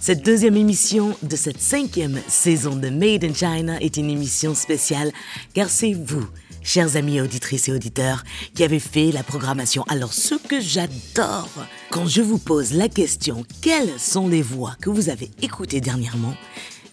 Cette deuxième émission de cette cinquième saison de Made in China est une émission spéciale car c'est vous, chers amis auditrices et auditeurs, qui avez fait la programmation. Alors ce que j'adore, quand je vous pose la question quelles sont les voix que vous avez écoutées dernièrement,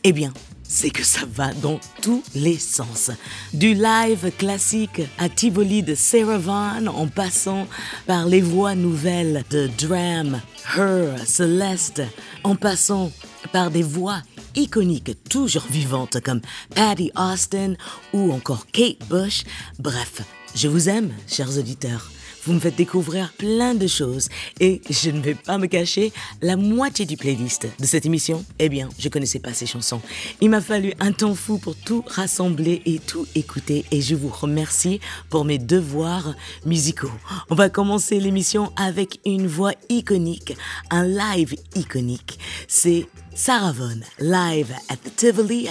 eh bien, c'est que ça va dans tous les sens. Du live classique à Tivoli de Sarah Vaughan en passant par les voix nouvelles de Dram, Her, Celeste, en passant par des voix iconiques toujours vivantes comme Patty Austin ou encore Kate Bush. Bref, je vous aime, chers auditeurs. Vous me faites découvrir plein de choses et je ne vais pas me cacher, la moitié du playlist de cette émission, eh bien, je connaissais pas ces chansons. Il m'a fallu un temps fou pour tout rassembler et tout écouter et je vous remercie pour mes devoirs musicaux. On va commencer l'émission avec une voix iconique, un live iconique. C'est Sarah Vaughan, live at the Tivoli.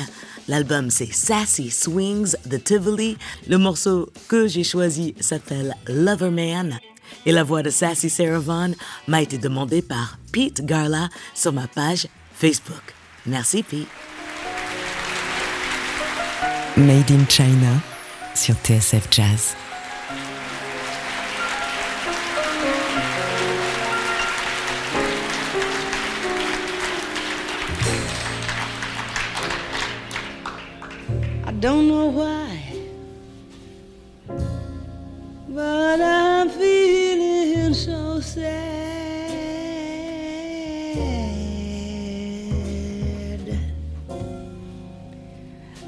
L'album c'est Sassy Swings de Tivoli. Le morceau que j'ai choisi s'appelle Loverman. Et la voix de Sassy Sarah Vaughan m'a été demandée par Pete Garla sur ma page Facebook. Merci Pete. Made in China sur TSF Jazz. Don't know why, but I'm feeling so sad.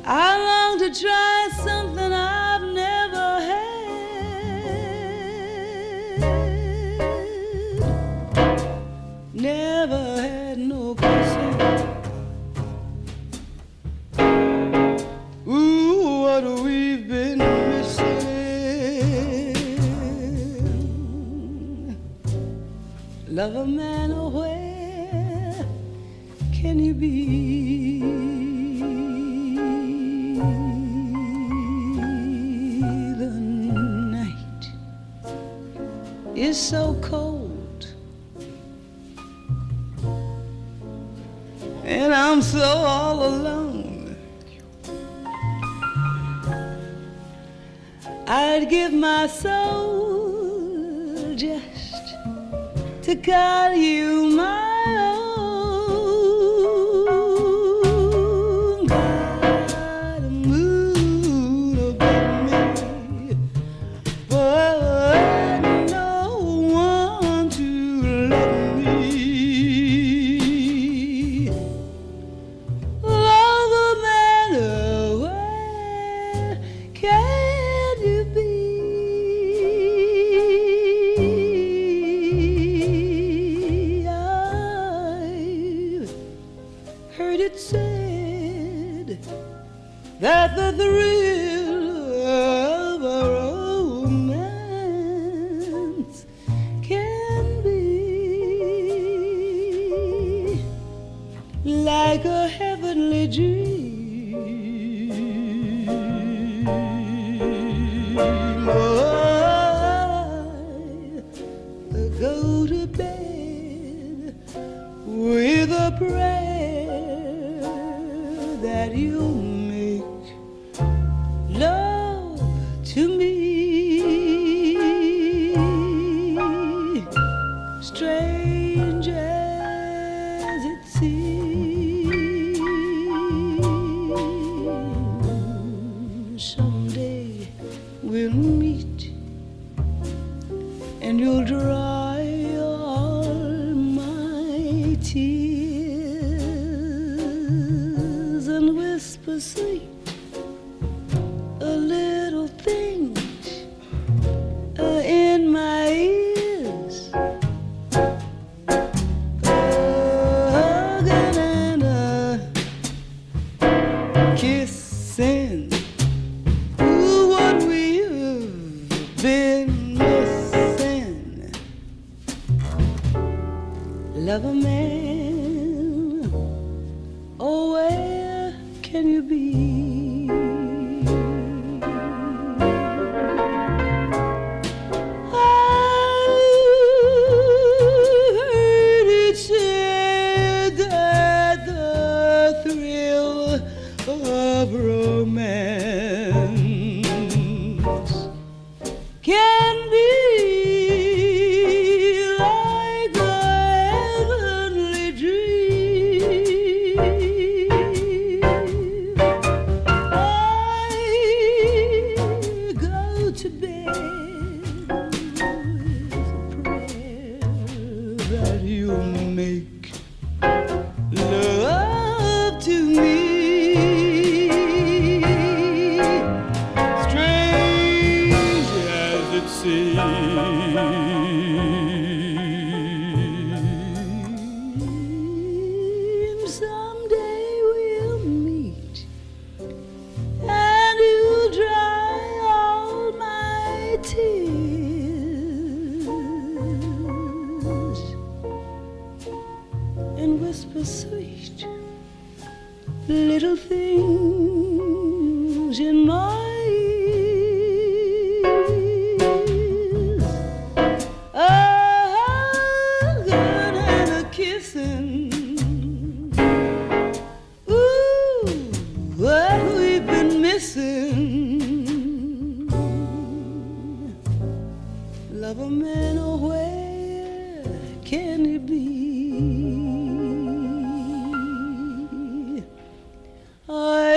I long to try Lover man, oh, where can you be? The night is so cold. And I'm so all alone. I'd give my soul to call you my man. Oh, where can you be?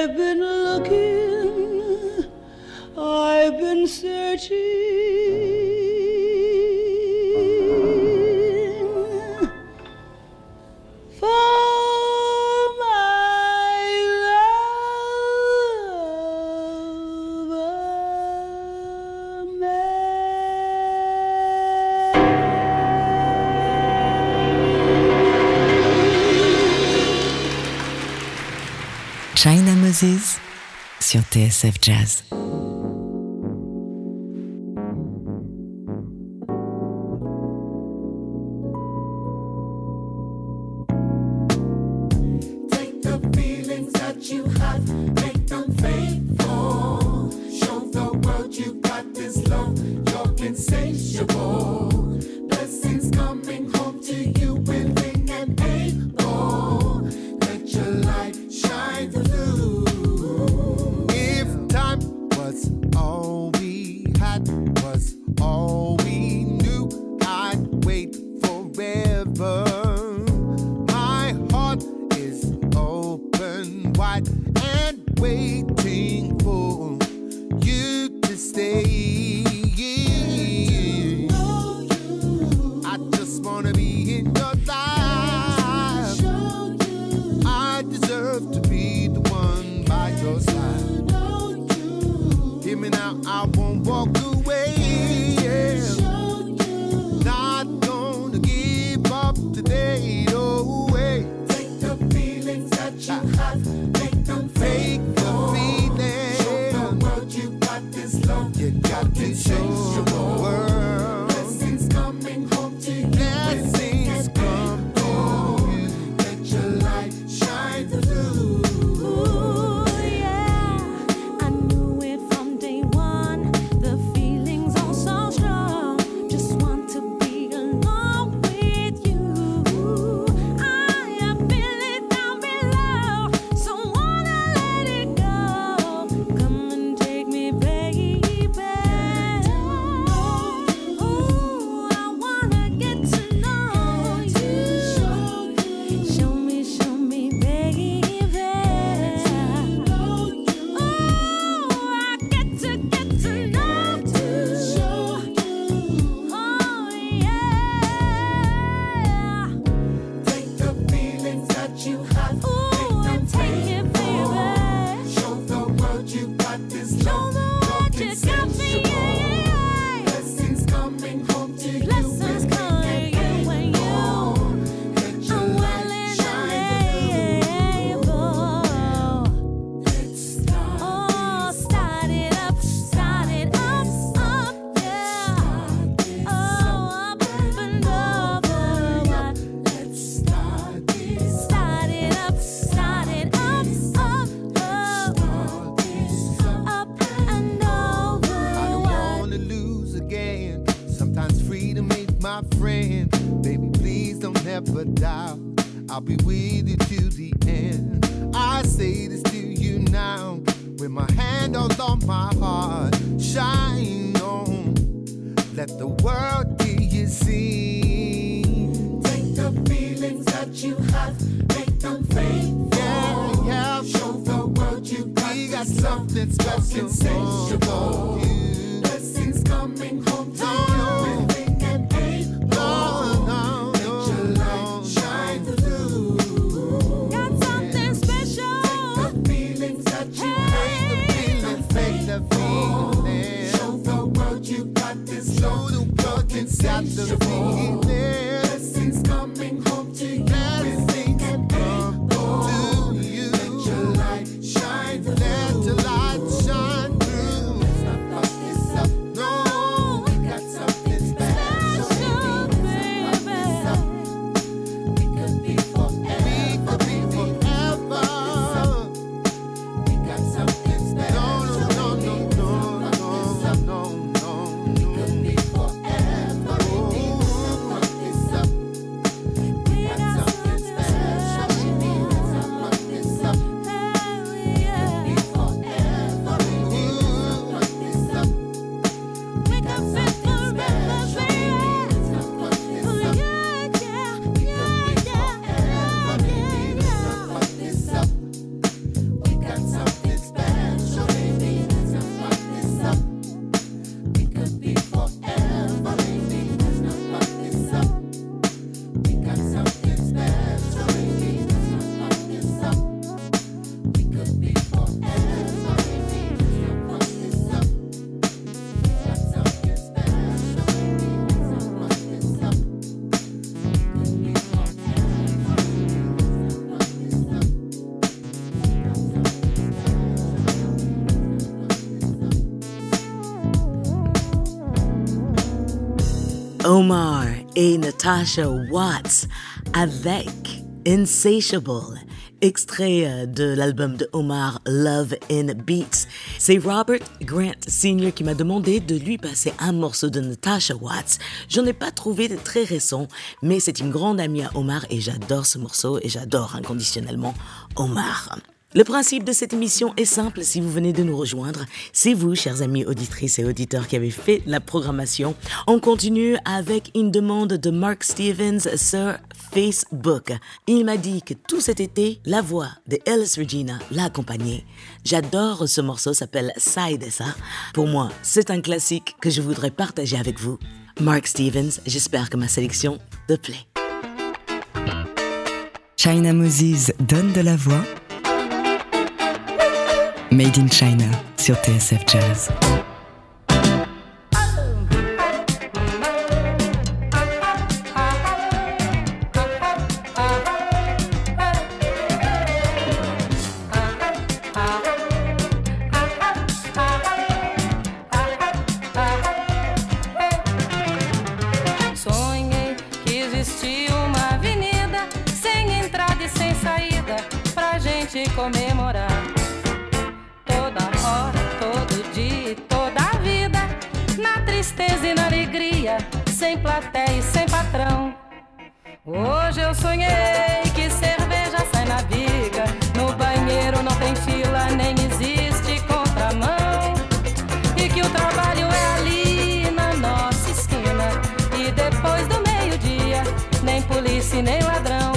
I've been looking TSF Jazz. All on my heart. Shine on, let the world hear you sing. Take the feelings that you have, make them faithful. Yeah, yeah. Show the world you got, We got something special you. Blessings coming home to No. you, world you got the feeling. Omar et Natasha Watts avec Insatiable, extrait euh, de l'album de Omar Love in Beats. C'est Robert Grant Sr. qui m'a demandé de lui passer un morceau de Natasha Watts. J'en ai pas trouvé de très récent, mais c'est une grande amie à Omar et j'adore ce morceau et j'adore inconditionnellement Omar. Le principe de cette émission est simple si vous venez de nous rejoindre. C'est vous, chers amis auditrices et auditeurs, qui avez fait la programmation. On continue avec une demande de Mark Stevens sur Facebook. Il m'a dit que tout cet été, la voix de Ellis Regina l'a accompagné. J'adore ce morceau, s'appelle Side ça. Pour moi, c'est un classique que je voudrais partager avec vous. Mark Stevens, j'espère que ma sélection te plaît. China Moses donne de la voix. Made in China sur TSF Jazz. Sonhei tristeza e na alegria, sem plateia e sem patrão. Hoje eu sonhei que cerveja sai na biga, no banheiro não tem fila, nem existe contramão. E que o trabalho é ali na nossa esquina. E depois do meio-dia, nem polícia nem ladrão.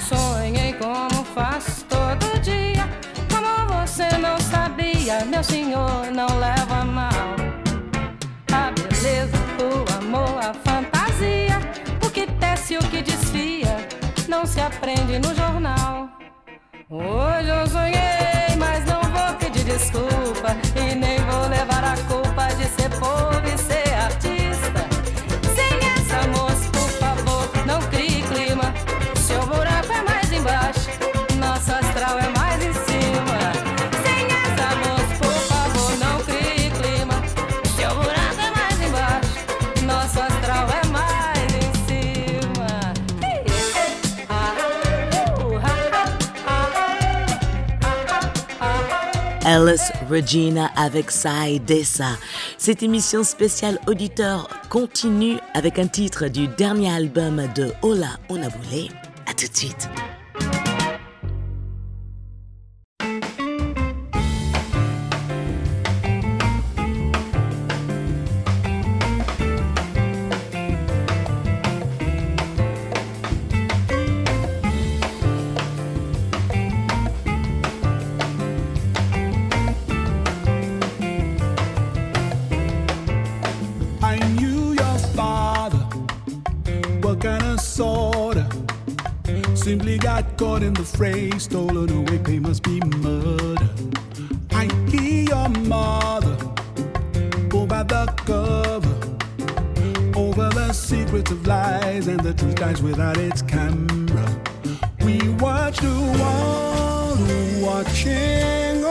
Sonhei como faço todo dia. Como você não sabia, meu senhor não leva aprende no jornal. Hoje eu sonhei, mas não vou pedir desculpa Alice Regina avec Sai Dessa. Cette émission spéciale auditeur continue avec un titre du dernier album de Ola Onabule. À tout de suite. Simply got caught in the fray, stolen away, pay must be murder. I hear your mother, pull by the cover, over the secrets of lies, and the truth dies without its camera. We watch the world watching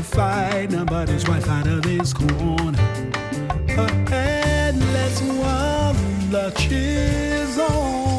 to fight, nobody's wife out of this corner. A headless the cheers on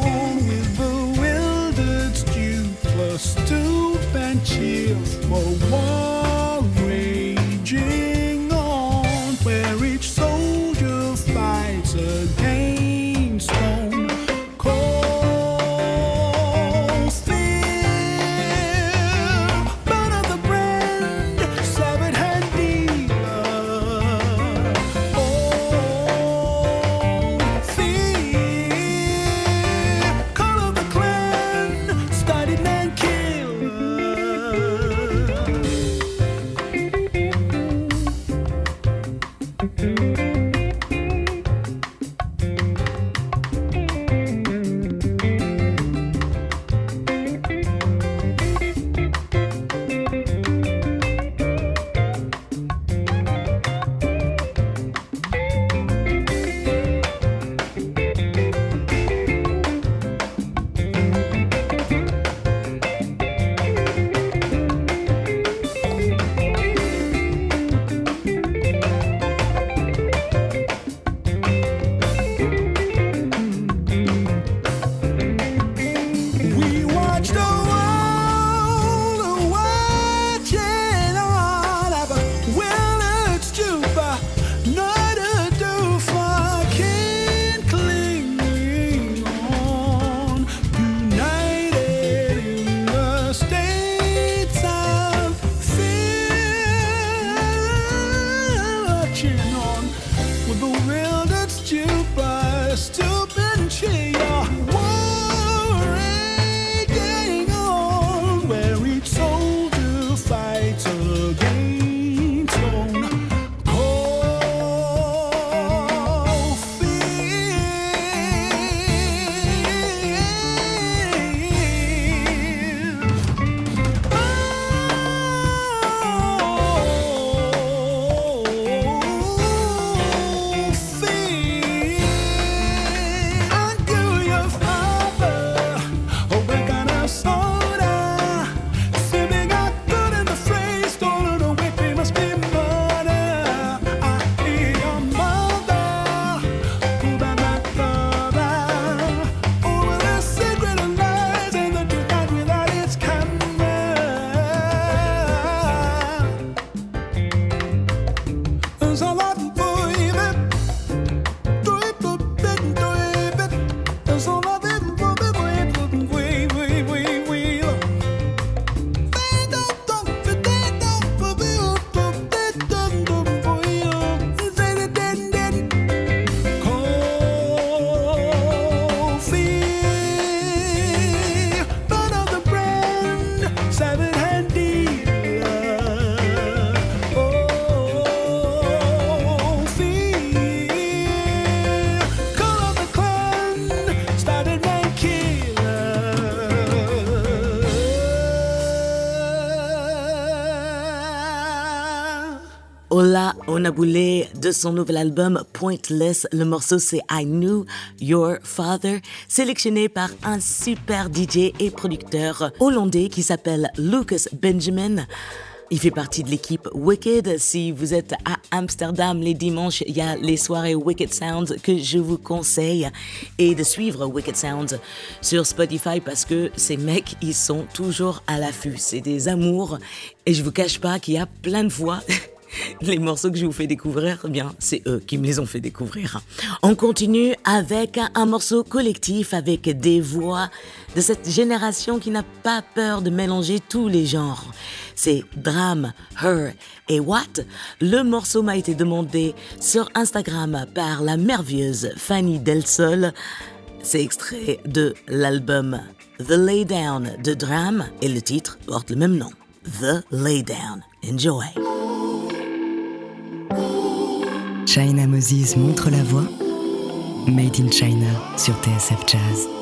De son nouvel album Pointless. Le morceau c'est I Knew Your Father, sélectionné par un super DJ et producteur hollandais qui s'appelle Lucas Benjamin. Il fait partie de l'équipe Wicked. Si vous êtes à Amsterdam les dimanches, il y a les soirées Wicked Sounds que je vous conseille et de suivre Wicked Sounds sur Spotify parce que ces mecs, ils sont toujours à l'affût. C'est des amours et je vous cache pas qu'il y a plein de fois les morceaux que je vous fais découvrir, eh bien, c'est eux qui me les ont fait découvrir. On continue avec un morceau collectif avec des voix de cette génération qui n'a pas peur de mélanger tous les genres. C'est Dram, Her et What. Le morceau m'a été demandé sur Instagram par la merveilleuse Fanny Del Sol. C'est extrait de l'album The Laydown de Dram et le titre porte le même nom. The Laydown. Enjoy. China Moses montre la voie. Made in China sur TSF Jazz.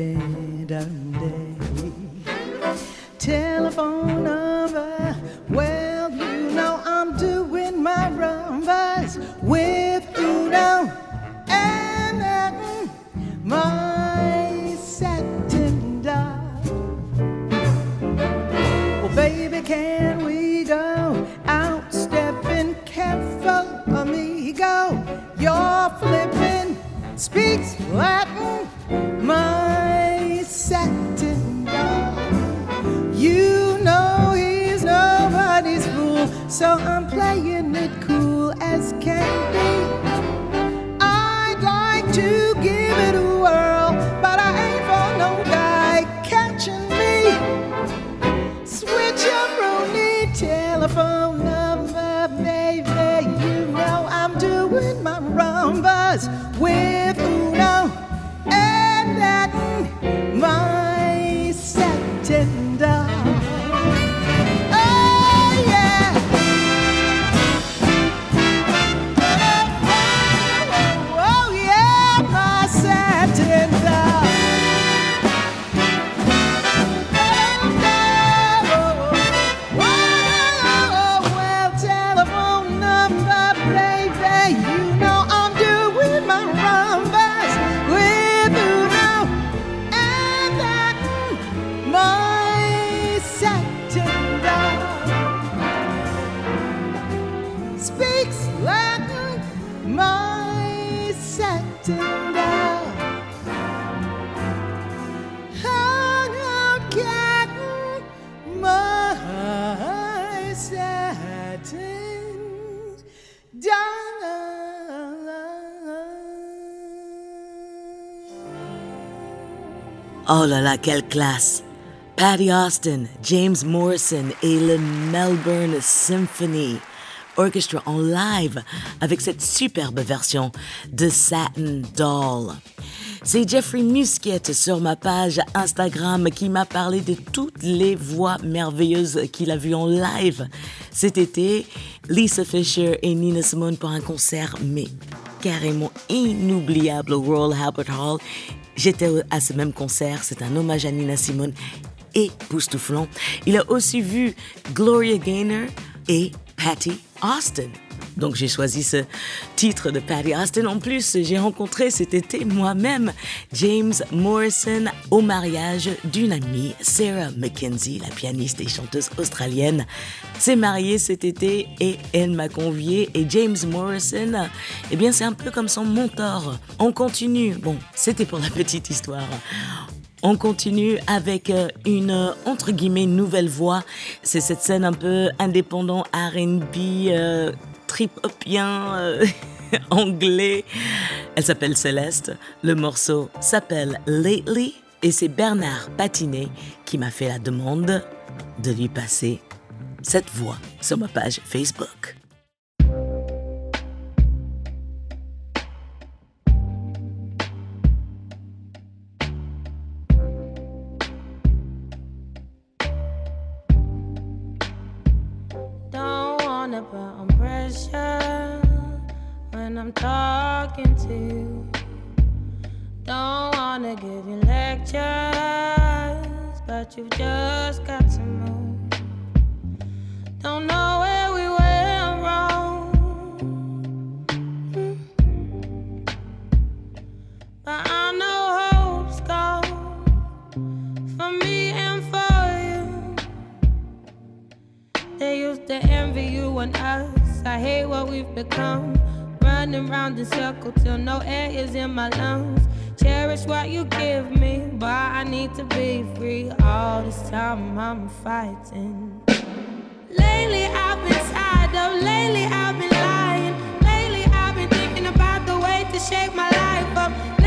Oh là là, quelle classe! Patty Austin, James Morrison et le Melbourne Symphony Orchestra en live avec cette superbe version de Satin Doll. C'est Jeffrey Musket sur ma page Instagram qui m'a parlé de toutes les voix merveilleuses qu'il a vues en live cet été. Lisa Fisher et Nina Simone pour un concert, mais carrément inoubliable au Royal Albert Hall. J'étais à ce même concert, c'est un hommage à Nina Simone époustouflant. Il a aussi vu Gloria Gaynor et Patty Austin. Donc j'ai choisi ce titre de Patty Austin. En plus, j'ai rencontré cet été moi-même James Morrison au mariage d'une amie, Sarah McKenzie, la pianiste et chanteuse australienne. S'est mariée cet été et elle m'a convié. Et James Morrison, eh bien c'est un peu comme son mentor. On continue. Bon, c'était pour la petite histoire. On continue avec euh, une entre guillemets nouvelle voix. C'est cette scène un peu indépendant R&B, trip-hopien, euh, anglais. Elle s'appelle Céleste. Le morceau s'appelle Lately et c'est Bernard Patinet qui m'a fait la demande de lui passer cette voix sur ma page Facebook. You lectures, but you've just got to move. Don't know where we went wrong, Mm. but I know hope's gone for me and for you. They used to envy you and us. I hate what we've become. Running round in circles till no air is in my lungs. Cherish what you give me, but I need to be free. All this time I'm fighting. Lately I've been tired of, lately I've been lying. Lately I've been thinking about the way to shake my life up.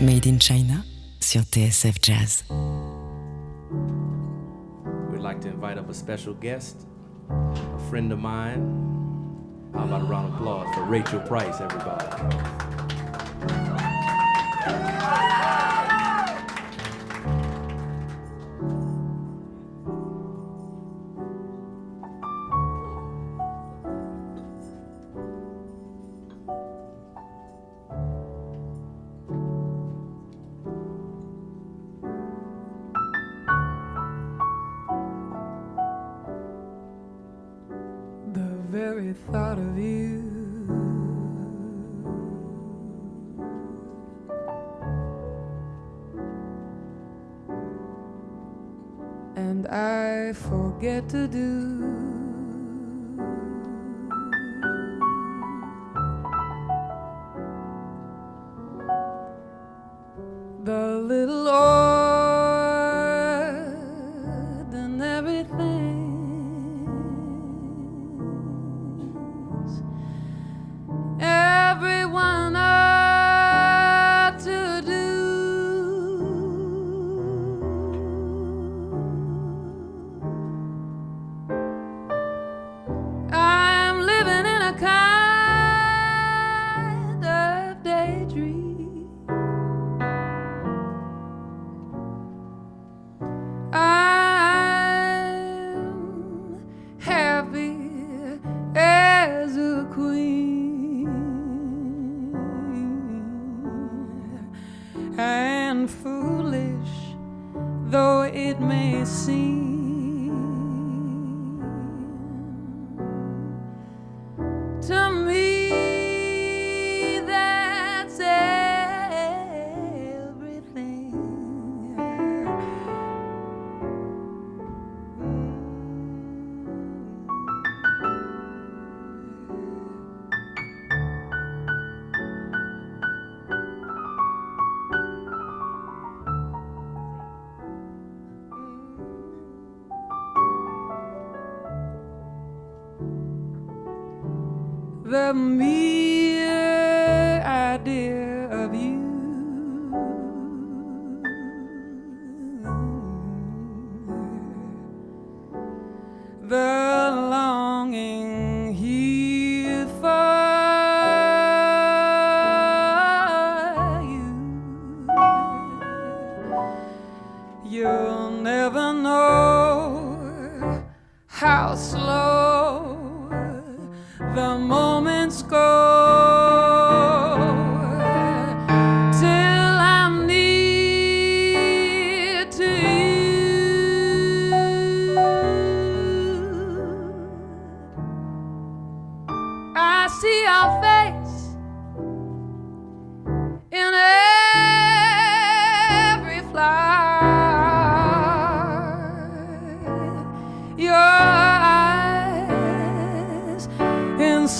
Made in China sur TSF Jazz. We'd like to invite up a special guest, a friend of mine. How about a round of applause for Rachel Price, everybody? forget to do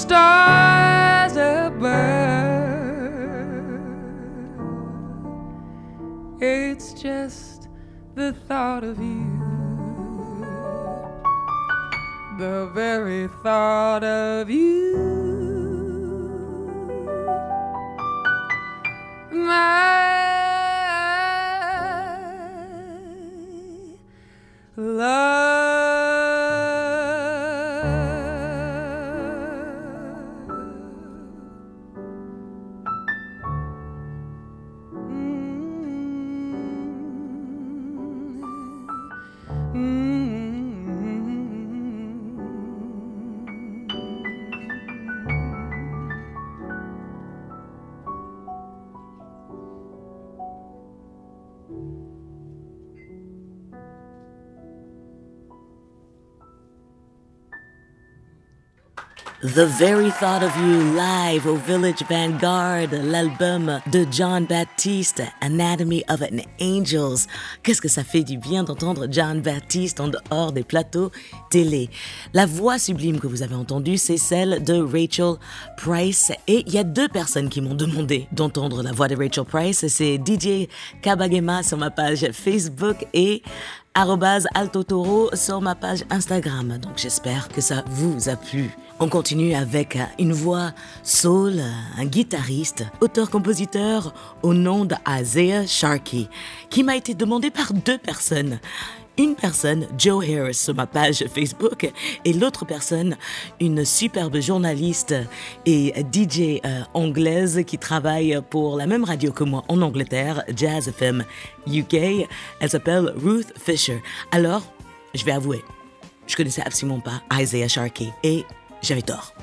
stars above. It's just the thought of you, the very thought of you. My love. The Very Thought of You live au Village Vanguard, l'album de John Baptiste, Anatomy of an Angels. Qu'est-ce que ça fait du bien d'entendre John Baptiste en dehors des plateaux télé. La voix sublime que vous avez entendue, c'est celle de Rachel Price. Et il y a deux personnes qui m'ont demandé d'entendre la voix de Rachel Price. C'est DJ Kabagema sur ma page Facebook et arrobase altotoro sur ma page Instagram. Donc j'espère que ça vous a plu. On continue avec une voix soul, un guitariste, auteur-compositeur au nom d'Isaiah Sharkey, qui m'a été demandé par deux personnes. Une personne, Joe Harris, sur ma page Facebook, et l'autre personne, une superbe journaliste et DJ euh, anglaise qui travaille pour la même radio que moi en Angleterre, Jazz FM UK. Elle s'appelle Ruth Fisher. Alors, je vais avouer, je connaissais absolument pas Isaiah Sharkey et j'avais tort.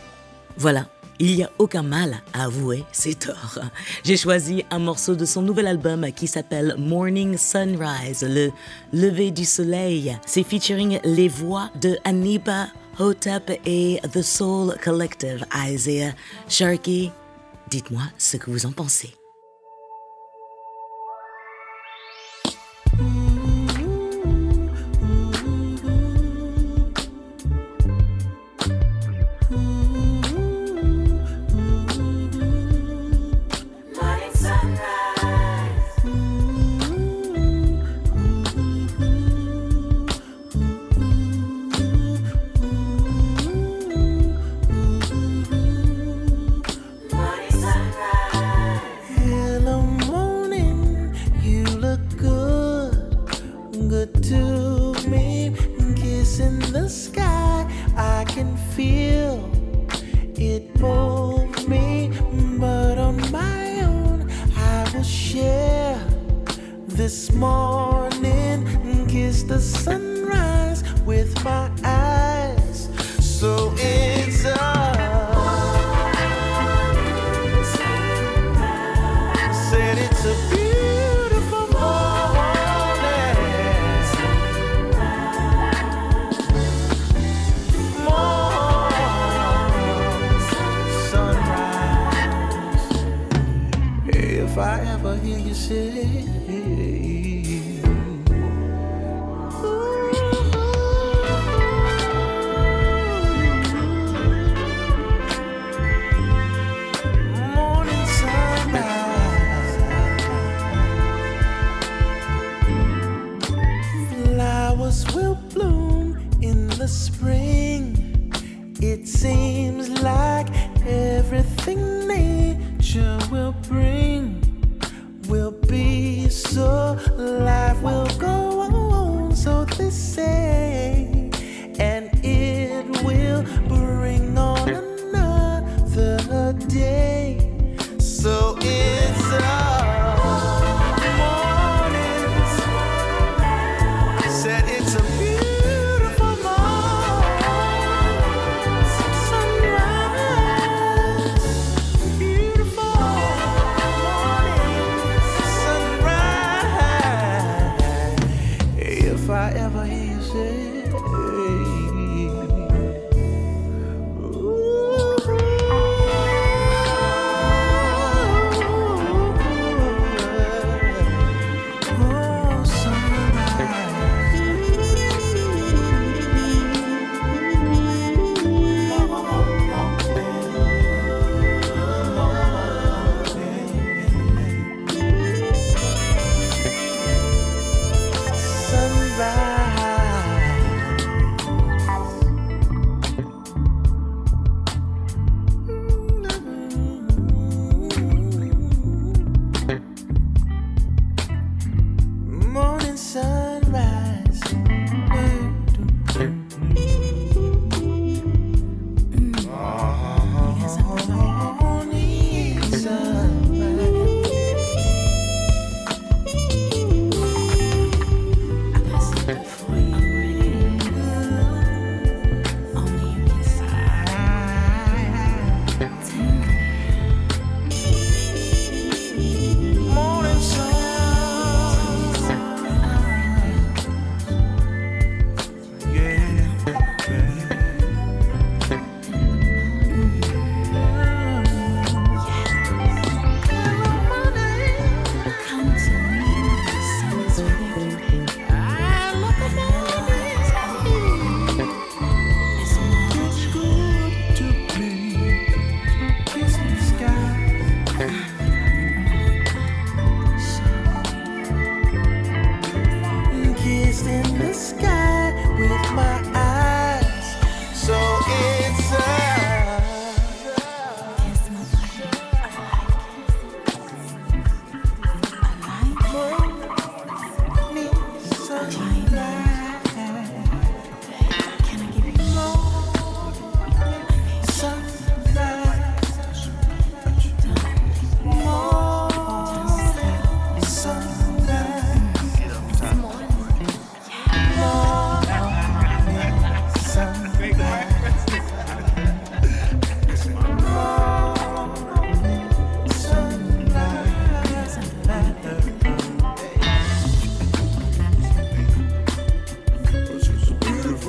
Voilà, il n'y a aucun mal à avouer ses torts. J'ai choisi un morceau de son nouvel album qui s'appelle Morning Sunrise, le lever du soleil. C'est featuring les voix de Aniba Hotep et The Soul Collective, Isaiah Sharkey. Dites-moi ce que vous en pensez. I ever hear you say.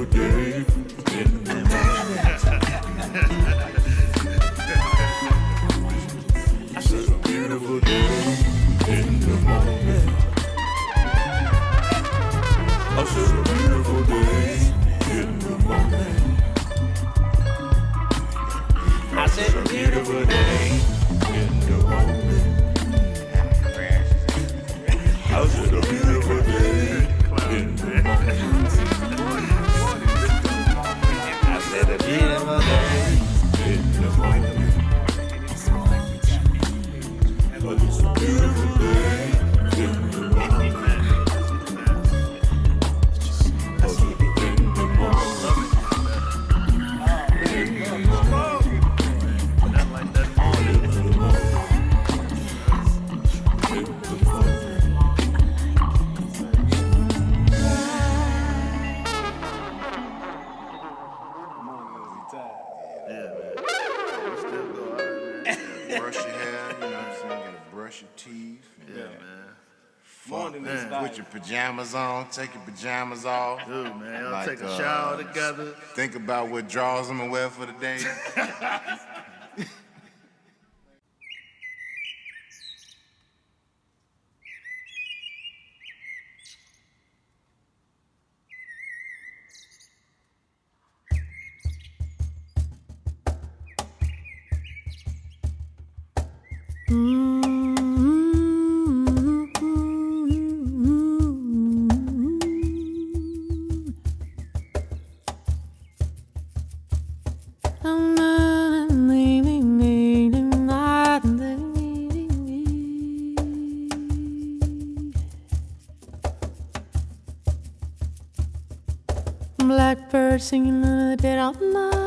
forgave. pajamas on, take your pajamas off. Dude, man, I'll like, take a uh, shower together. Think about what draws them away for the day. searching in the dead of.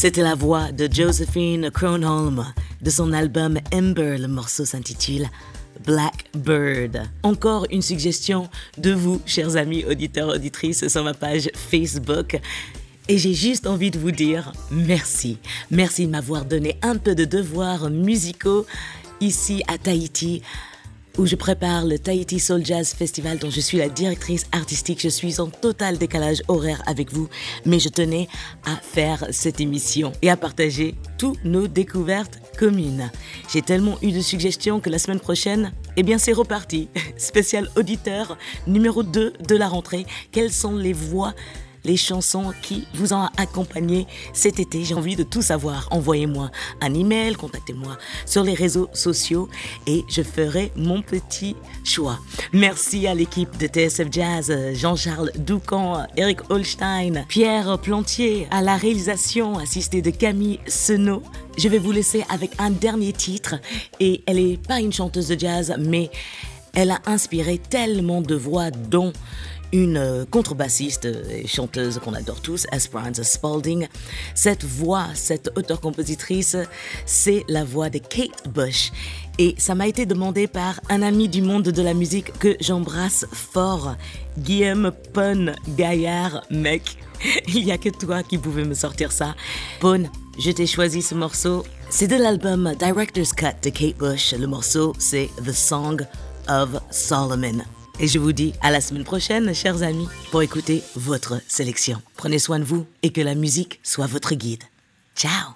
C'était la voix de Josephine Kronholm de son album Ember. Le morceau s'intitule Blackbird. Encore une suggestion de vous, chers amis auditeurs, auditrices, sur ma page Facebook. Et j'ai juste envie de vous dire merci. Merci de m'avoir donné un peu de devoirs musicaux ici à Tahiti où je prépare le Tahiti Soul Jazz Festival dont je suis la directrice artistique. Je suis en total décalage horaire avec vous, mais je tenais à faire cette émission et à partager toutes nos découvertes communes. J'ai tellement eu de suggestions que la semaine prochaine, eh bien c'est reparti. Spécial auditeur numéro 2 de la rentrée. Quelles sont les voix les chansons qui vous ont accompagné cet été. J'ai envie de tout savoir. Envoyez-moi un email, contactez-moi sur les réseaux sociaux et je ferai mon petit choix. Merci à l'équipe de TSF Jazz, Jean-Charles Doucan, Eric Holstein, Pierre Plantier, à la réalisation assistée de Camille Senot. Je vais vous laisser avec un dernier titre et elle n'est pas une chanteuse de jazz, mais elle a inspiré tellement de voix, dont une euh, contrebassiste et chanteuse qu'on adore tous, Esperanza Spalding. Cette voix, cette auteure-compositrice, c'est la voix de Kate Bush. Et ça m'a été demandé par un ami du monde de la musique que j'embrasse fort, Guillaume Pon Gaillard, mec. Il n'y a que toi qui pouvais me sortir ça. Pon, je t'ai choisi ce morceau. C'est de l'album Director's Cut de Kate Bush. Le morceau, c'est The Song of Solomon. Et je vous dis à la semaine prochaine, chers amis, pour écouter votre sélection. Prenez soin de vous et que la musique soit votre guide. Ciao